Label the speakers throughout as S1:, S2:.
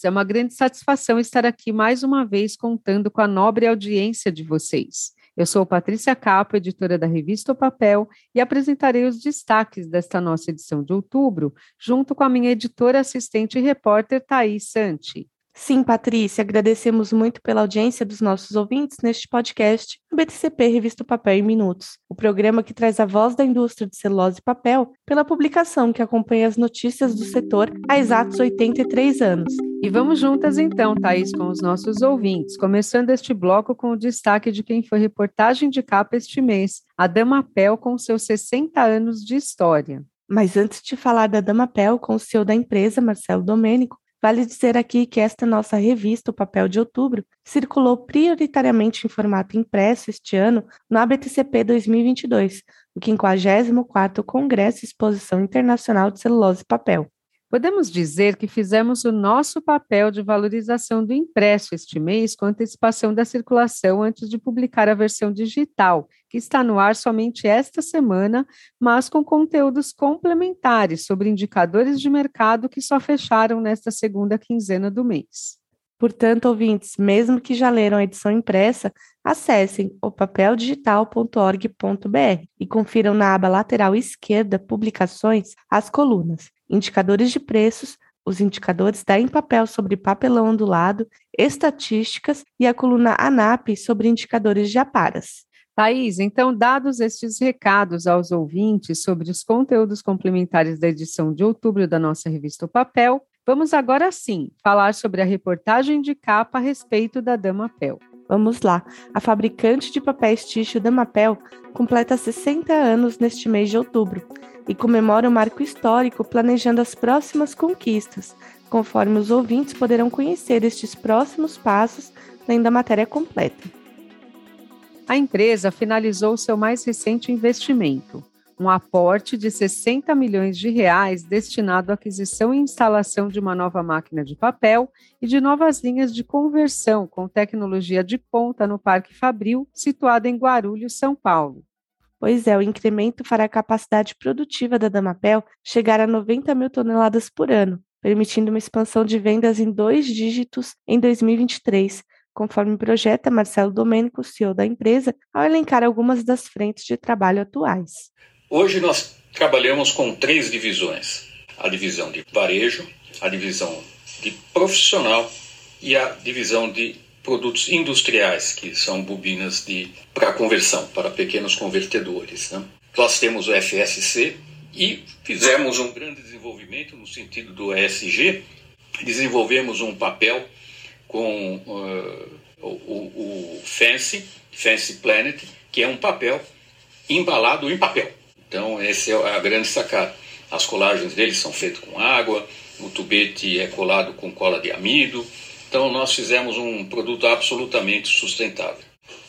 S1: Ouvintes. É uma grande satisfação estar aqui mais uma vez contando com a nobre audiência de vocês. Eu sou Patrícia Capo, editora da revista O Papel, e apresentarei os destaques desta nossa edição de outubro, junto com a minha editora assistente e repórter Thaís Santi.
S2: Sim, Patrícia, agradecemos muito pela audiência dos nossos ouvintes neste podcast, o BTCP Revista Papel em Minutos, o programa que traz a voz da indústria de celulose e papel pela publicação que acompanha as notícias do setor há exatos 83 anos.
S1: E vamos juntas então, Thaís, com os nossos ouvintes, começando este bloco com o destaque de quem foi reportagem de capa este mês, a Dama Pel com seus 60 anos de história.
S2: Mas antes de falar da Dama Pel com o CEO da empresa, Marcelo Domênico, Vale dizer aqui que esta nossa revista, o Papel de Outubro, circulou prioritariamente em formato impresso este ano no ABTCP 2022, o 54º Congresso Exposição Internacional de Celulose e Papel.
S1: Podemos dizer que fizemos o nosso papel de valorização do impresso este mês com antecipação da circulação antes de publicar a versão digital, que está no ar somente esta semana, mas com conteúdos complementares sobre indicadores de mercado que só fecharam nesta segunda quinzena do mês.
S2: Portanto, ouvintes, mesmo que já leram a edição impressa, acessem o papeldigital.org.br e confiram na aba lateral esquerda Publicações as colunas indicadores de preços, os indicadores da Empapel sobre papelão ondulado, estatísticas e a coluna ANAP sobre indicadores de aparas.
S1: Thaís, então, dados estes recados aos ouvintes sobre os conteúdos complementares da edição de outubro da nossa revista O Papel, vamos agora sim falar sobre a reportagem de capa a respeito da Damapel.
S2: Vamos lá. A fabricante de papéis tixo Damapel completa 60 anos neste mês de outubro e comemora o marco histórico planejando as próximas conquistas, conforme os ouvintes poderão conhecer estes próximos passos lendo a matéria completa.
S1: A empresa finalizou seu mais recente investimento, um aporte de 60 milhões de reais destinado à aquisição e instalação de uma nova máquina de papel e de novas linhas de conversão com tecnologia de ponta no Parque Fabril, situado em Guarulhos, São Paulo.
S2: Pois é, o incremento fará a capacidade produtiva da Damapel chegar a 90 mil toneladas por ano, permitindo uma expansão de vendas em dois dígitos em 2023, conforme projeta Marcelo Domênico, CEO da empresa, ao elencar algumas das frentes de trabalho atuais.
S3: Hoje nós trabalhamos com três divisões: a divisão de varejo, a divisão de profissional e a divisão de produtos industriais, que são bobinas de para conversão, para pequenos convertedores. Né? Nós temos o FSC e fizemos um grande desenvolvimento no sentido do ESG. Desenvolvemos um papel com uh, o, o, Fancy, Fancy Planet, que é um papel embalado em papel. Então, essa é a grande sacada. As colagens deles são feitas com água, o tubete é colado com cola de amido. Então, nós fizemos um produto absolutamente sustentável.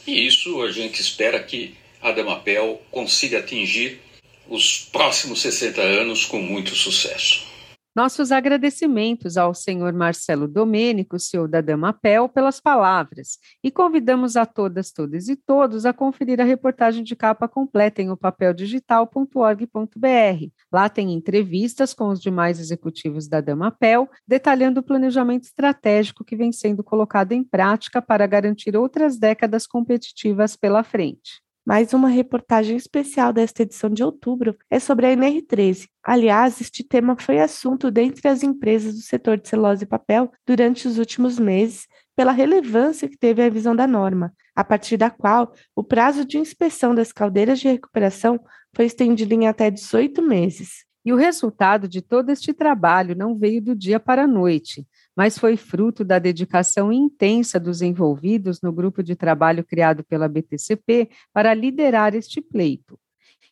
S3: E isso a gente espera que a Damapel consiga atingir os próximos 60 anos com muito sucesso.
S1: Nossos agradecimentos ao senhor Marcelo Domênico, CEO da Damapel, pelas palavras, e convidamos a todas, todas e todos a conferir a reportagem de capa completa em opapeldigital.org.br. Lá tem entrevistas com os demais executivos da Damapel, detalhando o planejamento estratégico que vem sendo colocado em prática para garantir outras décadas competitivas pela frente.
S2: Mais uma reportagem especial desta edição de outubro é sobre a NR13. Aliás, este tema foi assunto dentre as empresas do setor de celulose e papel durante os últimos meses, pela relevância que teve a revisão da norma, a partir da qual o prazo de inspeção das caldeiras de recuperação foi estendido em até 18 meses.
S1: E o resultado de todo este trabalho não veio do dia para a noite mas foi fruto da dedicação intensa dos envolvidos no grupo de trabalho criado pela BTCP para liderar este pleito.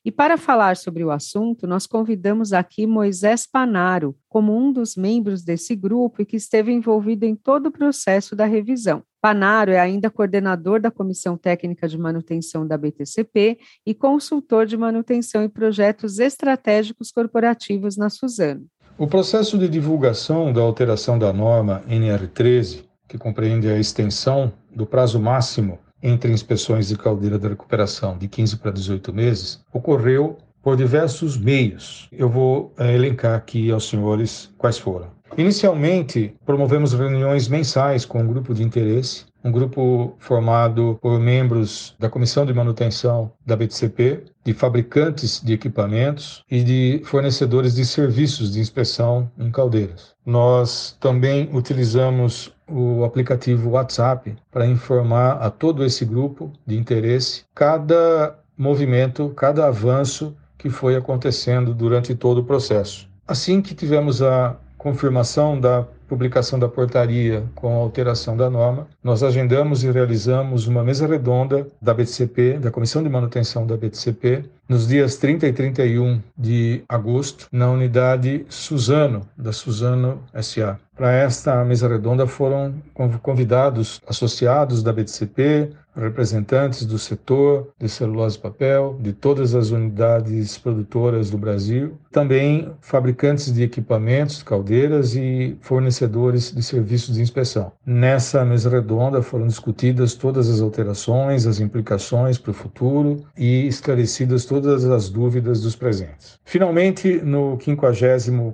S1: E para falar sobre o assunto, nós convidamos aqui Moisés Panaro, como um dos membros desse grupo e que esteve envolvido em todo o processo da revisão. Panaro é ainda coordenador da Comissão Técnica de Manutenção da BTCP e consultor de manutenção e projetos estratégicos corporativos na Suzano.
S4: O processo de divulgação da alteração da norma NR13, que compreende a extensão do prazo máximo entre inspeções de caldeira da recuperação de 15 para 18 meses, ocorreu por diversos meios. Eu vou é, elencar aqui aos senhores quais foram. Inicialmente, promovemos reuniões mensais com um grupo de interesse, um grupo formado por membros da Comissão de Manutenção da BTCP, de fabricantes de equipamentos e de fornecedores de serviços de inspeção em caldeiras. Nós também utilizamos o aplicativo WhatsApp para informar a todo esse grupo de interesse cada movimento, cada avanço que foi acontecendo durante todo o processo. Assim que tivemos a confirmação da publicação da portaria com a alteração da norma, nós agendamos e realizamos uma mesa redonda da BTCP, da Comissão de Manutenção da BTCP, nos dias 30 e 31 de agosto, na unidade Suzano, da Suzano SA. Para esta mesa redonda foram convidados associados da BTCP, representantes do setor de celulose e papel, de todas as unidades produtoras do Brasil, também fabricantes de equipamentos, caldeiras e fornecedores de serviços de inspeção. Nessa mesa redonda foram discutidas todas as alterações, as implicações para o futuro e esclarecidas todas as dúvidas dos presentes. Finalmente, no 50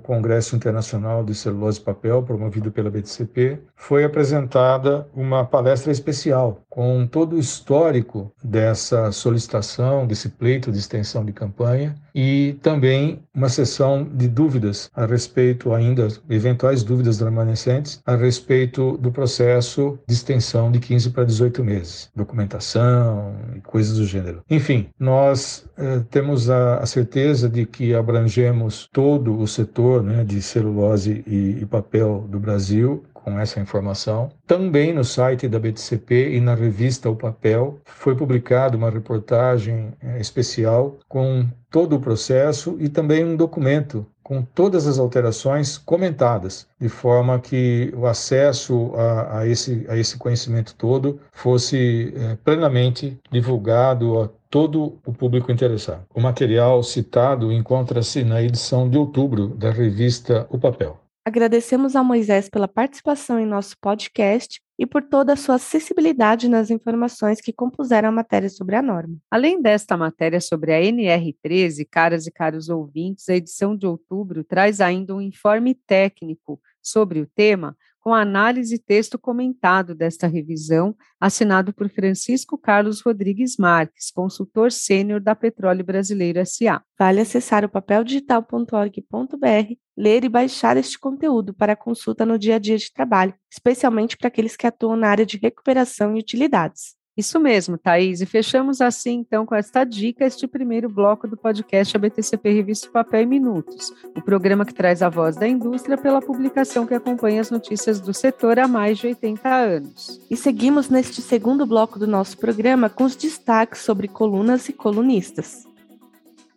S4: Congresso Internacional de Celulose e Papel, promovido pela BTCP, foi apresentada uma palestra especial com todo o histórico dessa solicitação, desse pleito de extensão de campanha e também uma sessão de dúvidas a respeito ainda, eventuais dúvidas remanescentes a respeito do processo de extensão de 15 para 18 meses, documentação e coisas do gênero. Enfim, nós eh, temos a, a, certeza de que abrangemos todo o setor né, de celulose e, e papel do Brasil com essa informação. Também no site da BTCP e na revista O Papel foi publicada uma reportagem eh, especial com todo o processo e também um documento com todas as alterações comentadas, de forma que o acesso a, a esse, a esse conhecimento todo fosse é, plenamente divulgado a todo o público interessado. O material citado encontra-se na edição de outubro da revista O Papel.
S2: Agradecemos a Moisés pela participação em nosso podcast e por toda a sua acessibilidade nas informações que compuseram a matéria sobre a norma.
S1: Além desta matéria sobre a NR13, caras e caros ouvintes, a edição de outubro traz ainda um informe técnico sobre o tema, com análise e texto comentado desta revisão, assinado por Francisco Carlos Rodrigues Marques, consultor sênior da Petróleo Brasileiro SA.
S2: Vale acessar o papeldigital.org.br, ler e baixar este conteúdo para consulta no dia a dia de trabalho, especialmente para aqueles que atuam na área de recuperação e utilidades.
S1: Isso mesmo, Thaís. E fechamos assim, então, com esta dica, este primeiro bloco do podcast ABTCP Revista Papel em Minutos, o programa que traz a voz da indústria pela publicação que acompanha as notícias do setor há mais de 80 anos.
S2: E seguimos neste segundo bloco do nosso programa com os destaques sobre colunas e colunistas.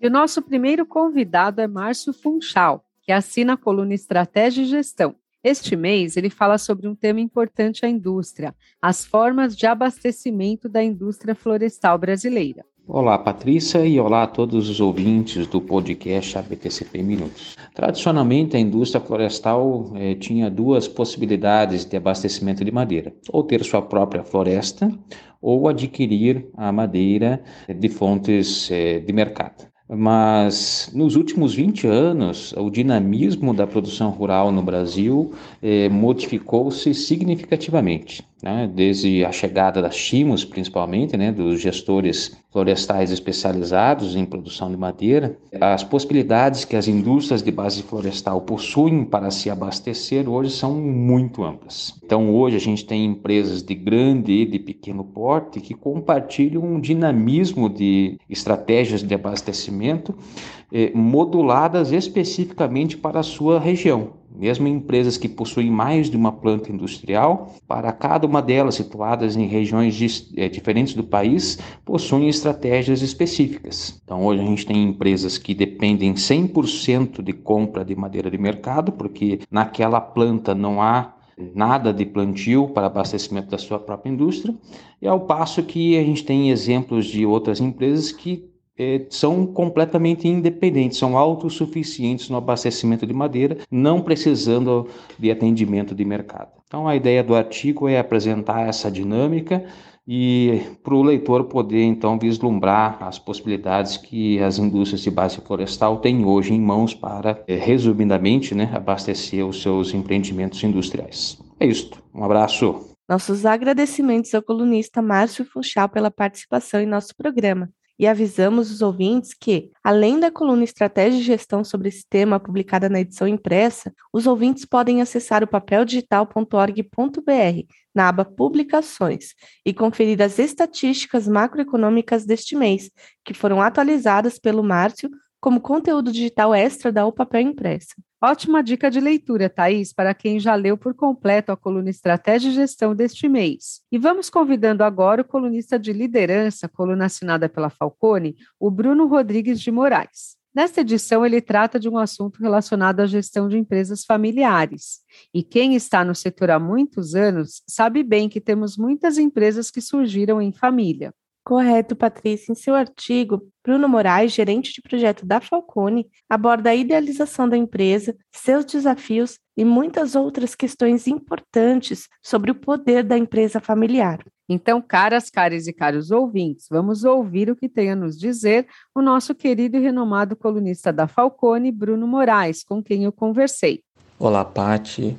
S1: E o nosso primeiro convidado é Márcio Funchal, que assina a coluna Estratégia e Gestão. Este mês, ele fala sobre um tema importante à indústria: as formas de abastecimento da indústria florestal brasileira.
S5: Olá, Patrícia, e olá a todos os ouvintes do podcast ABTCP Minutos. Tradicionalmente, a indústria florestal eh, tinha duas possibilidades de abastecimento de madeira: ou ter sua própria floresta, ou adquirir a madeira de fontes eh, de mercado. Mas nos últimos 20 anos, o dinamismo da produção rural no Brasil eh, modificou-se significativamente né, desde a chegada das CHIMOS, principalmente, né, dos gestores florestais especializados em produção de madeira, as possibilidades que as indústrias de base florestal possuem para se abastecer hoje são muito amplas. Então, hoje a gente tem empresas de grande e de pequeno porte que compartilham um dinamismo de estratégias de abastecimento eh, moduladas especificamente para a sua região. Mesmo empresas que possuem mais de uma planta industrial, para cada uma delas situadas em regiões é, diferentes do país, possuem estratégias específicas. Então, hoje a gente tem empresas que dependem 100% de compra de madeira de mercado, porque naquela planta não há nada de plantio para abastecimento da sua própria indústria, e ao passo que a gente tem exemplos de outras empresas que é, são completamente independentes, são autossuficientes no abastecimento de madeira, não precisando de atendimento de mercado. Então, a ideia do artigo é apresentar essa dinâmica e para o leitor poder então vislumbrar as possibilidades que as indústrias de base florestal têm hoje em mãos para, é, resumidamente, né, abastecer os seus empreendimentos industriais. É isso. Um abraço.
S2: Nossos agradecimentos ao colunista Márcio Funchal pela participação em nosso programa e avisamos os ouvintes que, além da coluna Estratégia e Gestão sobre esse tema publicada na edição impressa, os ouvintes podem acessar o papeldigital.org.br na aba Publicações e conferir as estatísticas macroeconômicas deste mês, que foram atualizadas pelo Márcio como conteúdo digital extra da O Papel Impressa.
S1: Ótima dica de leitura, Thaís, para quem já leu por completo a coluna Estratégia e Gestão deste mês. E vamos convidando agora o colunista de liderança, coluna assinada pela Falcone, o Bruno Rodrigues de Moraes. Nesta edição, ele trata de um assunto relacionado à gestão de empresas familiares. E quem está no setor há muitos anos sabe bem que temos muitas empresas que surgiram em família.
S2: Correto, Patrícia. Em seu artigo, Bruno Moraes, gerente de projeto da Falcone, aborda a idealização da empresa, seus desafios e muitas outras questões importantes sobre o poder da empresa familiar.
S1: Então, caras, caras e caros ouvintes, vamos ouvir o que tem a nos dizer o nosso querido e renomado colunista da Falcone, Bruno Moraes, com quem eu conversei.
S6: Olá, Pati.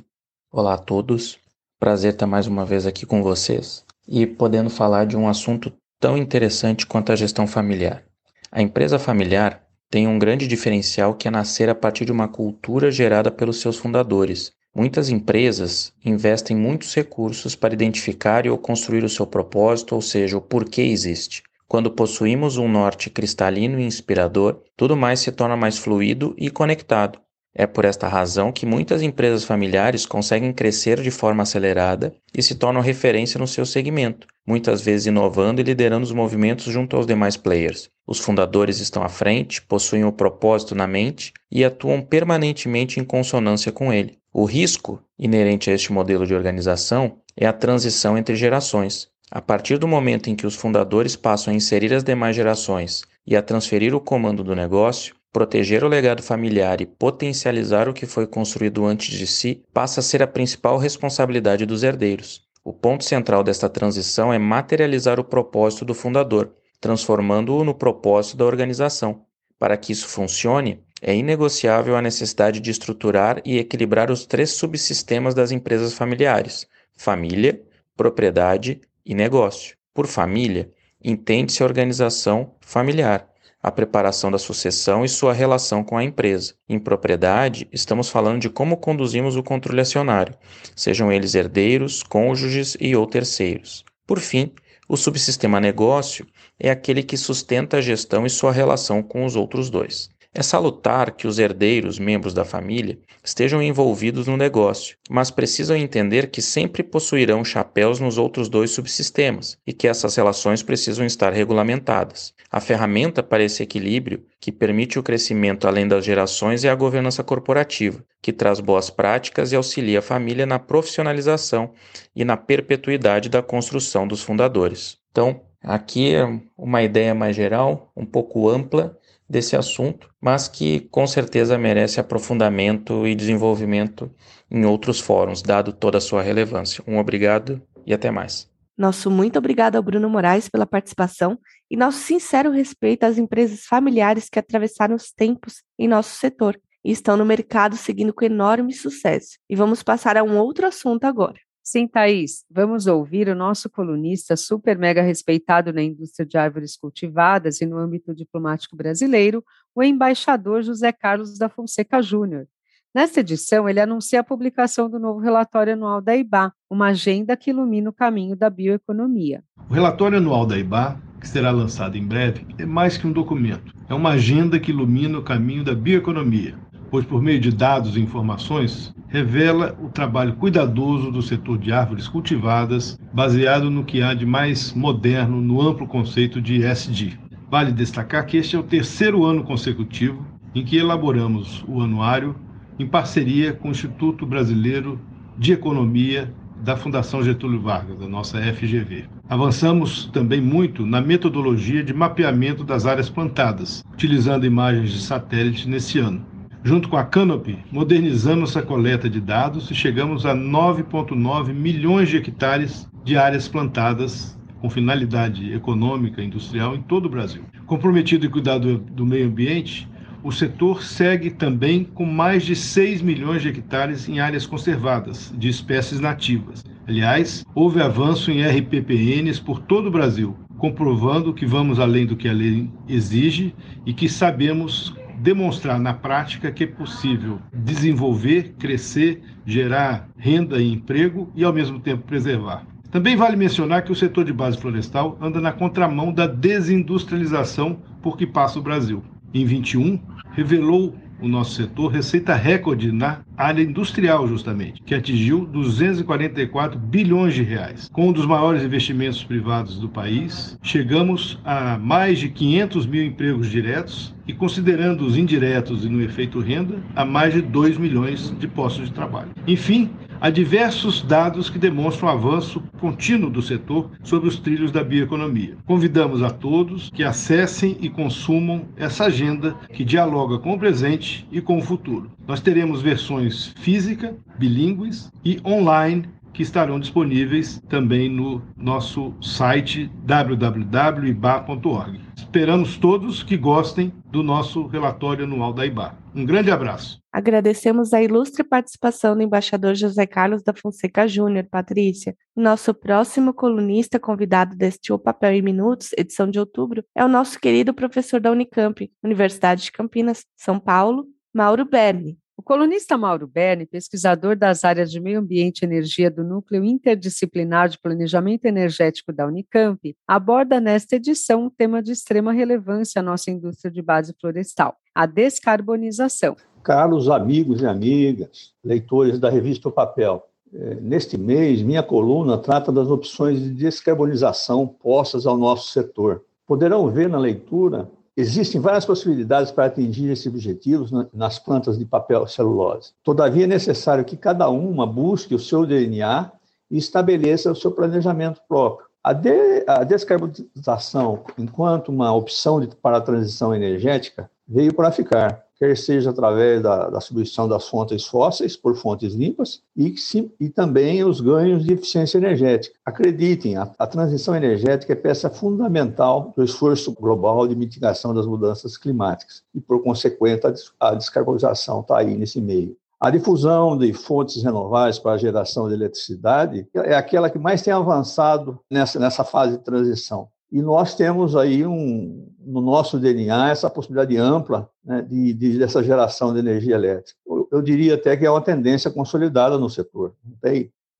S6: Olá a todos. Prazer estar mais uma vez aqui com vocês e podendo falar de um assunto tão interessante quanto a gestão familiar. A empresa familiar tem um grande diferencial que é nascer a partir de uma cultura gerada pelos seus fundadores. Muitas empresas investem muitos recursos para identificar e ou construir o seu propósito, ou seja, o porquê existe. Quando possuímos um norte cristalino e inspirador, tudo mais se torna mais fluido e conectado. É por esta razão que muitas empresas familiares conseguem crescer de forma acelerada e se tornam referência no seu segmento, muitas vezes inovando e liderando os movimentos junto aos demais players. Os fundadores estão à frente, possuem o propósito na mente e atuam permanentemente em consonância com ele. O risco inerente a este modelo de organização é a transição entre gerações. A partir do momento em que os fundadores passam a inserir as demais gerações e a transferir o comando do negócio, Proteger o legado familiar e potencializar o que foi construído antes de si passa a ser a principal responsabilidade dos herdeiros. O ponto central desta transição é materializar o propósito do fundador, transformando-o no propósito da organização. Para que isso funcione, é inegociável a necessidade de estruturar e equilibrar os três subsistemas das empresas familiares: família, propriedade e negócio. Por família, entende-se a organização familiar a preparação da sucessão e sua relação com a empresa. Em propriedade, estamos falando de como conduzimos o controle acionário, sejam eles herdeiros, cônjuges e ou terceiros. Por fim, o subsistema negócio é aquele que sustenta a gestão e sua relação com os outros dois. É salutar que os herdeiros, membros da família, estejam envolvidos no negócio, mas precisam entender que sempre possuirão chapéus nos outros dois subsistemas e que essas relações precisam estar regulamentadas. A ferramenta para esse equilíbrio, que permite o crescimento além das gerações, é a governança corporativa, que traz boas práticas e auxilia a família na profissionalização e na perpetuidade da construção dos fundadores. Então, aqui é uma ideia mais geral, um pouco ampla desse assunto, mas que com certeza merece aprofundamento e desenvolvimento em outros fóruns, dado toda a sua relevância. Um obrigado e até mais.
S2: Nosso muito obrigado ao Bruno Moraes pela participação e nosso sincero respeito às empresas familiares que atravessaram os tempos em nosso setor e estão no mercado seguindo com enorme sucesso. E vamos passar a um outro assunto agora.
S1: Sim, Thaís, vamos ouvir o nosso colunista super mega respeitado na indústria de árvores cultivadas e no âmbito diplomático brasileiro, o embaixador José Carlos da Fonseca Júnior. Nesta edição, ele anuncia a publicação do novo relatório anual da IBA, uma agenda que ilumina o caminho da bioeconomia.
S7: O relatório anual da IBA, que será lançado em breve, é mais que um documento. É uma agenda que ilumina o caminho da bioeconomia, pois por meio de dados e informações, revela o trabalho cuidadoso do setor de árvores cultivadas, baseado no que há de mais moderno no amplo conceito de ESG. Vale destacar que este é o terceiro ano consecutivo em que elaboramos o anuário em parceria com o Instituto Brasileiro de Economia da Fundação Getúlio Vargas, da nossa FGV. Avançamos também muito na metodologia de mapeamento das áreas plantadas, utilizando imagens de satélite nesse ano. Junto com a Canopy, modernizamos a coleta de dados e chegamos a 9,9 milhões de hectares de áreas plantadas com finalidade econômica e industrial em todo o Brasil. Comprometido em cuidar do, do meio ambiente, o setor segue também com mais de 6 milhões de hectares em áreas conservadas de espécies nativas. Aliás, houve avanço em RPPNs por todo o Brasil, comprovando que vamos além do que a lei exige e que sabemos demonstrar na prática que é possível desenvolver, crescer, gerar renda e emprego e, ao mesmo tempo, preservar. Também vale mencionar que o setor de base florestal anda na contramão da desindustrialização por que passa o Brasil. Em 21, revelou o nosso setor receita recorde na área industrial, justamente, que atingiu 244 bilhões de reais. Com um dos maiores investimentos privados do país, chegamos a mais de 500 mil empregos diretos e, considerando os indiretos e no efeito renda, a mais de 2 milhões de postos de trabalho. Enfim, há diversos dados que demonstram o avanço contínuo do setor sobre os trilhos da bioeconomia. Convidamos a todos que acessem e consumam essa agenda que dialoga com o presente e com o futuro. Nós teremos versões física, bilíngues e online que estarão disponíveis também no nosso site www.iba.org. Esperamos todos que gostem do nosso relatório anual da IBA. Um grande abraço.
S2: Agradecemos a ilustre participação do embaixador José Carlos da Fonseca Júnior, Patrícia. Nosso próximo colunista convidado deste O Papel em Minutos, edição de outubro, é o nosso querido professor da Unicamp, Universidade de Campinas, São Paulo, Mauro Berni.
S1: O colunista Mauro Berni, pesquisador das áreas de meio ambiente e energia do Núcleo Interdisciplinar de Planejamento Energético da Unicamp, aborda nesta edição um tema de extrema relevância à nossa indústria de base florestal, a descarbonização.
S8: Caros amigos e amigas, leitores da revista O Papel, eh, neste mês, minha coluna trata das opções de descarbonização postas ao nosso setor. Poderão ver na leitura Existem várias possibilidades para atingir esses objetivos nas plantas de papel celulose. Todavia, é necessário que cada uma busque o seu DNA e estabeleça o seu planejamento próprio. A, de, a descarbonização, enquanto uma opção de, para a transição energética, veio para ficar quer seja através da, da substituição das fontes fósseis por fontes limpas e, e também os ganhos de eficiência energética. Acreditem, a, a transição energética é peça fundamental do esforço global de mitigação das mudanças climáticas e, por consequente, a, a descarbonização está aí nesse meio. A difusão de fontes renováveis para a geração de eletricidade é aquela que mais tem avançado nessa, nessa fase de transição. E nós temos aí um, no nosso DNA essa possibilidade ampla né, de, de, dessa geração de energia elétrica. Eu, eu, diria até que é uma tendência consolidada no setor. Não?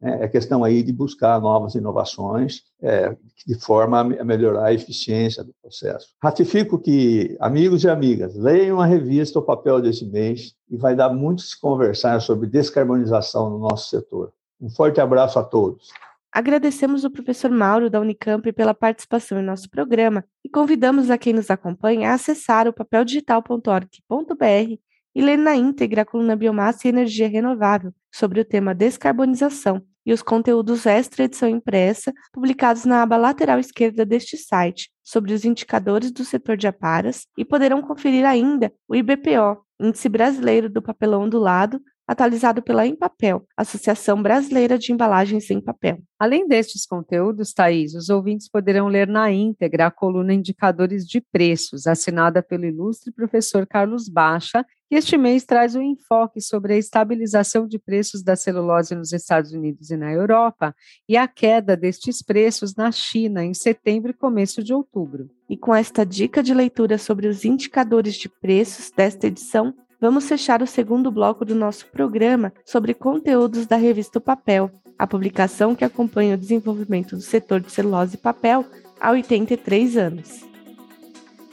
S8: É, é questão aí de buscar novas inovações é, de forma a melhorar a eficiência do processo. Ratifico que, amigos e amigas, leiam a revista O Papel desse mês e vai dar muito se conversar sobre descarbonização no nosso setor. Um forte abraço a todos.
S2: Agradecemos o professor Mauro da Unicamp pela participação em nosso programa e convidamos a quem nos acompanha a acessar o papeldigital.org.br e ler na íntegra a coluna Biomassa e Energia Renovável sobre o tema descarbonização e os conteúdos extra edição impressa publicados na aba lateral esquerda deste site sobre os indicadores do setor de aparas e poderão conferir ainda o IBPO, Índice Brasileiro do Papelão Ondulado, atualizado pela Empapel, Associação Brasileira de Embalagens em Papel.
S1: Além destes conteúdos, Thaís, os ouvintes poderão ler na íntegra a coluna Indicadores de Preços, assinada pelo ilustre professor Carlos Baixa, que este mês traz um enfoque sobre a estabilização de preços da celulose nos Estados Unidos e na Europa e a queda destes preços na China em setembro e começo de outubro.
S2: E com esta dica de leitura sobre os indicadores de preços desta edição, vamos fechar o segundo bloco do nosso programa sobre conteúdos da revista o Papel, a publicação que acompanha o desenvolvimento do setor de celulose e papel há 83 anos.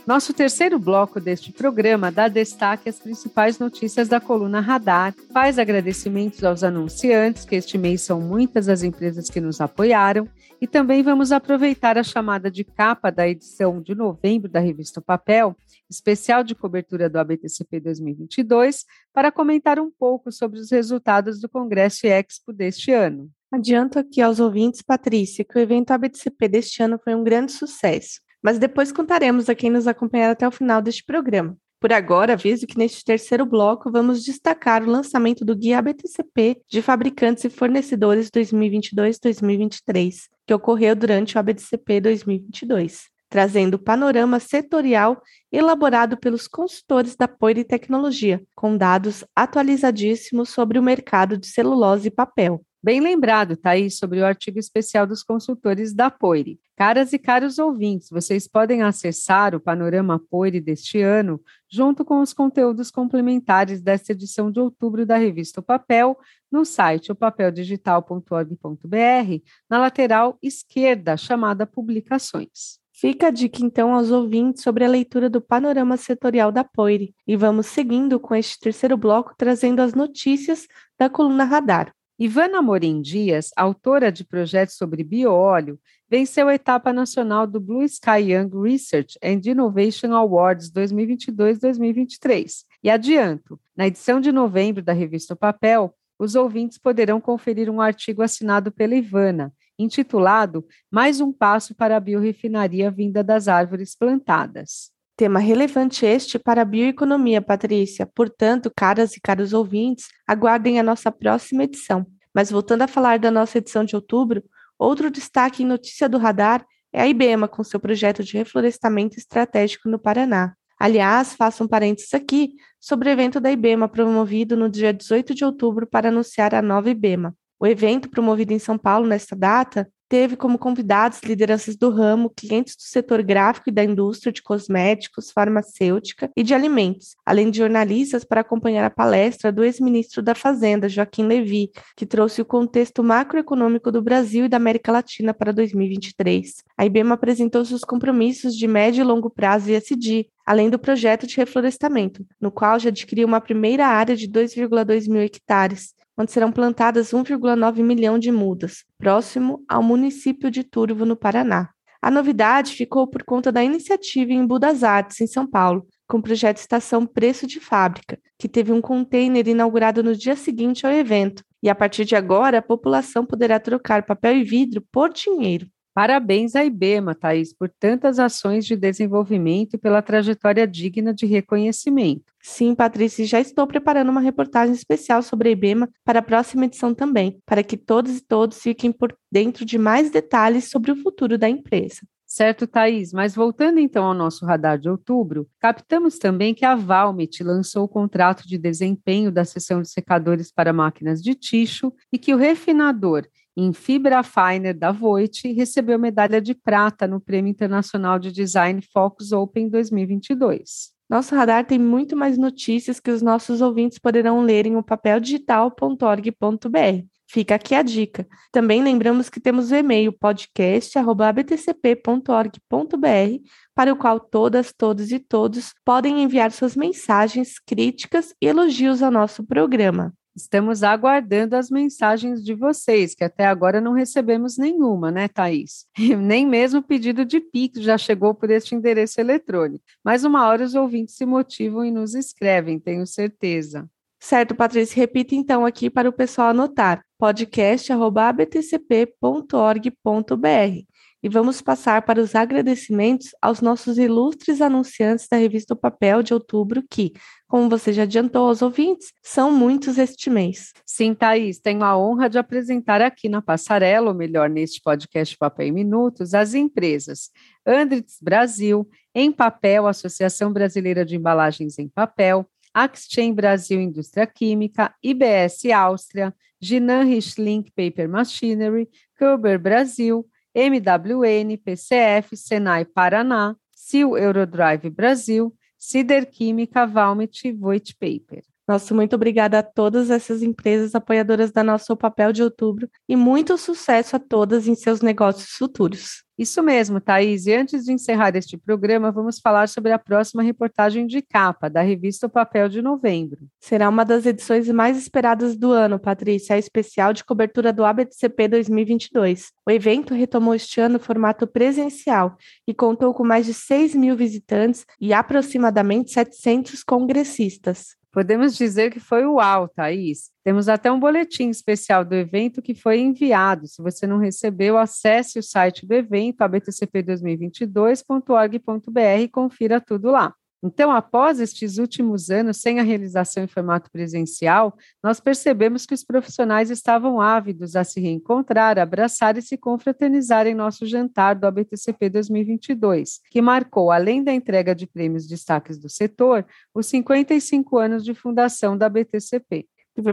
S1: Nosso terceiro bloco deste programa dá destaque às principais notícias da coluna Radar, faz agradecimentos aos anunciantes, que este mês são muitas as empresas que nos apoiaram, e também vamos aproveitar a chamada de capa da edição de novembro da revista Papel, especial de cobertura do ABTCP 2022, para comentar um pouco sobre os resultados do Congresso Expo deste ano.
S2: Adianto aqui aos ouvintes, Patrícia, que o evento ABTCP deste ano foi um grande sucesso mas depois contaremos a quem nos acompanhar até o final deste programa. Por agora, aviso que neste terceiro bloco vamos destacar o lançamento do Guia BTCP de Fabricantes e Fornecedores 2022-2023, que ocorreu durante o ABDCP 2022, trazendo o panorama setorial elaborado pelos consultores da Poire Tecnologia, com dados atualizadíssimos sobre o mercado de celulose e papel.
S1: Bem lembrado, Thaís, sobre o artigo especial dos consultores da Poire. Caras e caros ouvintes, vocês podem acessar o Panorama Poire deste ano, junto com os conteúdos complementares desta edição de outubro da revista O Papel, no site opapeldigital.org.br, na lateral esquerda, chamada Publicações.
S2: Fica a dica então aos ouvintes sobre a leitura do panorama setorial da Poire e vamos seguindo com este terceiro bloco trazendo as notícias da coluna Radar.
S1: Ivana Morim Dias, autora de projetos sobre bioóleo, venceu a etapa nacional do Blue Sky Young Research and Innovation Awards 2022-2023. E adianto, na edição de novembro da revista Papel, os ouvintes poderão conferir um artigo assinado pela Ivana, intitulado Mais um passo para a biorefinaria vinda das árvores plantadas.
S2: Tema relevante este para a bioeconomia, Patrícia. Portanto, caras e caros ouvintes, aguardem a nossa próxima edição. Mas voltando a falar da nossa edição de outubro, outro destaque em notícia do radar é a IBEMA com seu projeto de reflorestamento estratégico no Paraná. Aliás, faço um parênteses aqui sobre o evento da IBEMA promovido no dia 18 de outubro para anunciar a nova IBEMA. O evento, promovido em São Paulo nesta data, teve como convidados lideranças do ramo, clientes do setor gráfico e da indústria de cosméticos, farmacêutica e de alimentos, além de jornalistas para acompanhar a palestra do ex-ministro da Fazenda, Joaquim Levy, que trouxe o contexto macroeconômico do Brasil e da América Latina para 2023. A IBEMA apresentou seus compromissos de médio e longo prazo ESG, além do projeto de reflorestamento, no qual já adquiriu uma primeira área de 2,2 mil hectares, onde serão plantadas 1,9 milhão de mudas, próximo ao município de Turvo, no Paraná. A novidade ficou por conta da iniciativa em Budas Artes, em São Paulo, com o projeto Estação Preço de Fábrica, que teve um container inaugurado no dia seguinte ao evento. E a partir de agora, a população poderá trocar papel e vidro por dinheiro.
S1: Parabéns à IBEMA, Thaís, por tantas ações de desenvolvimento e pela trajetória digna de reconhecimento.
S2: Sim, Patrícia, já estou preparando uma reportagem especial sobre a IBEMA para a próxima edição também, para que todos e todos fiquem por dentro de mais detalhes sobre o futuro da empresa.
S1: Certo, Thaís, mas voltando então ao nosso radar de outubro, captamos também que a Valmet lançou o contrato de desempenho da seção de secadores para máquinas de ticho e que o refinador em fibra finer da Voit, recebeu medalha de prata no Prêmio Internacional de Design Focus Open 2022.
S2: Nosso radar tem muito mais notícias que os nossos ouvintes poderão ler em o papeldigital.org.br. Fica aqui a dica. Também lembramos que temos o e-mail podcast.abtcp.org.br, para o qual todas, todos e todos podem enviar suas mensagens, críticas e elogios ao nosso programa.
S1: Estamos aguardando as mensagens de vocês, que até agora não recebemos nenhuma, né, Thaís? Nem mesmo o pedido de Pix já chegou por este endereço eletrônico. Mas uma hora os ouvintes se motivam e nos escrevem, tenho certeza.
S2: Certo, Patrícia, repita então aqui para o pessoal anotar: podcast.abtcp.org.br e vamos passar para os agradecimentos aos nossos ilustres anunciantes da revista o Papel de outubro, que, como você já adiantou aos ouvintes, são muitos este mês.
S1: Sim, Thaís, tenho a honra de apresentar aqui na passarela, ou melhor, neste podcast Papel em Minutos, as empresas Andritz Brasil, Em Papel, Associação Brasileira de Embalagens em Papel, Axchain Brasil Indústria Química, IBS Áustria, Ginan Richlink Paper Machinery, Kuber Brasil, MWN, PCF, Senai Paraná, Sil Eurodrive Brasil, Siderquímica, Valmet e Voit Paper.
S2: Nosso muito obrigada a todas essas empresas apoiadoras da nosso papel de outubro e muito sucesso a todas em seus negócios futuros.
S1: Isso mesmo, Thaís. E antes de encerrar este programa, vamos falar sobre a próxima reportagem de capa da revista O Papel de Novembro.
S2: Será uma das edições mais esperadas do ano, Patrícia, a especial de cobertura do ABTCP 2022. O evento retomou este ano o formato presencial e contou com mais de 6 mil visitantes e aproximadamente 700 congressistas.
S1: Podemos dizer que foi uau, Thaís. Temos até um boletim especial do evento que foi enviado. Se você não recebeu, acesse o site do evento, abtcp2022.org.br e confira tudo lá. Então, após estes últimos anos sem a realização em formato presencial, nós percebemos que os profissionais estavam ávidos a se reencontrar, abraçar e se confraternizar em nosso jantar do ABTCP 2022, que marcou, além da entrega de prêmios destaques do setor, os 55 anos de fundação da ABTCP.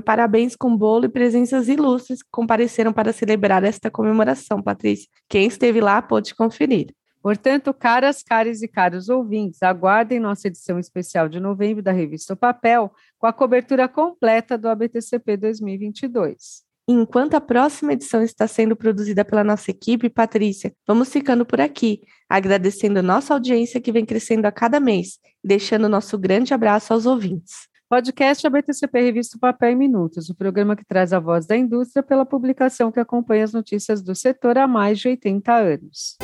S2: Parabéns com bolo e presenças ilustres que compareceram para celebrar esta comemoração, Patrícia. Quem esteve lá pôde conferir.
S1: Portanto, caras, caras e caros ouvintes, aguardem nossa edição especial de novembro da revista o Papel, com a cobertura completa do ABTCP 2022.
S2: Enquanto a próxima edição está sendo produzida pela nossa equipe, Patrícia, vamos ficando por aqui, agradecendo nossa audiência que vem crescendo a cada mês, deixando nosso grande abraço aos ouvintes.
S1: Podcast ABTCP Revista Papel em Minutos, o programa que traz a voz da indústria pela publicação que acompanha as notícias do setor há mais de 80 anos.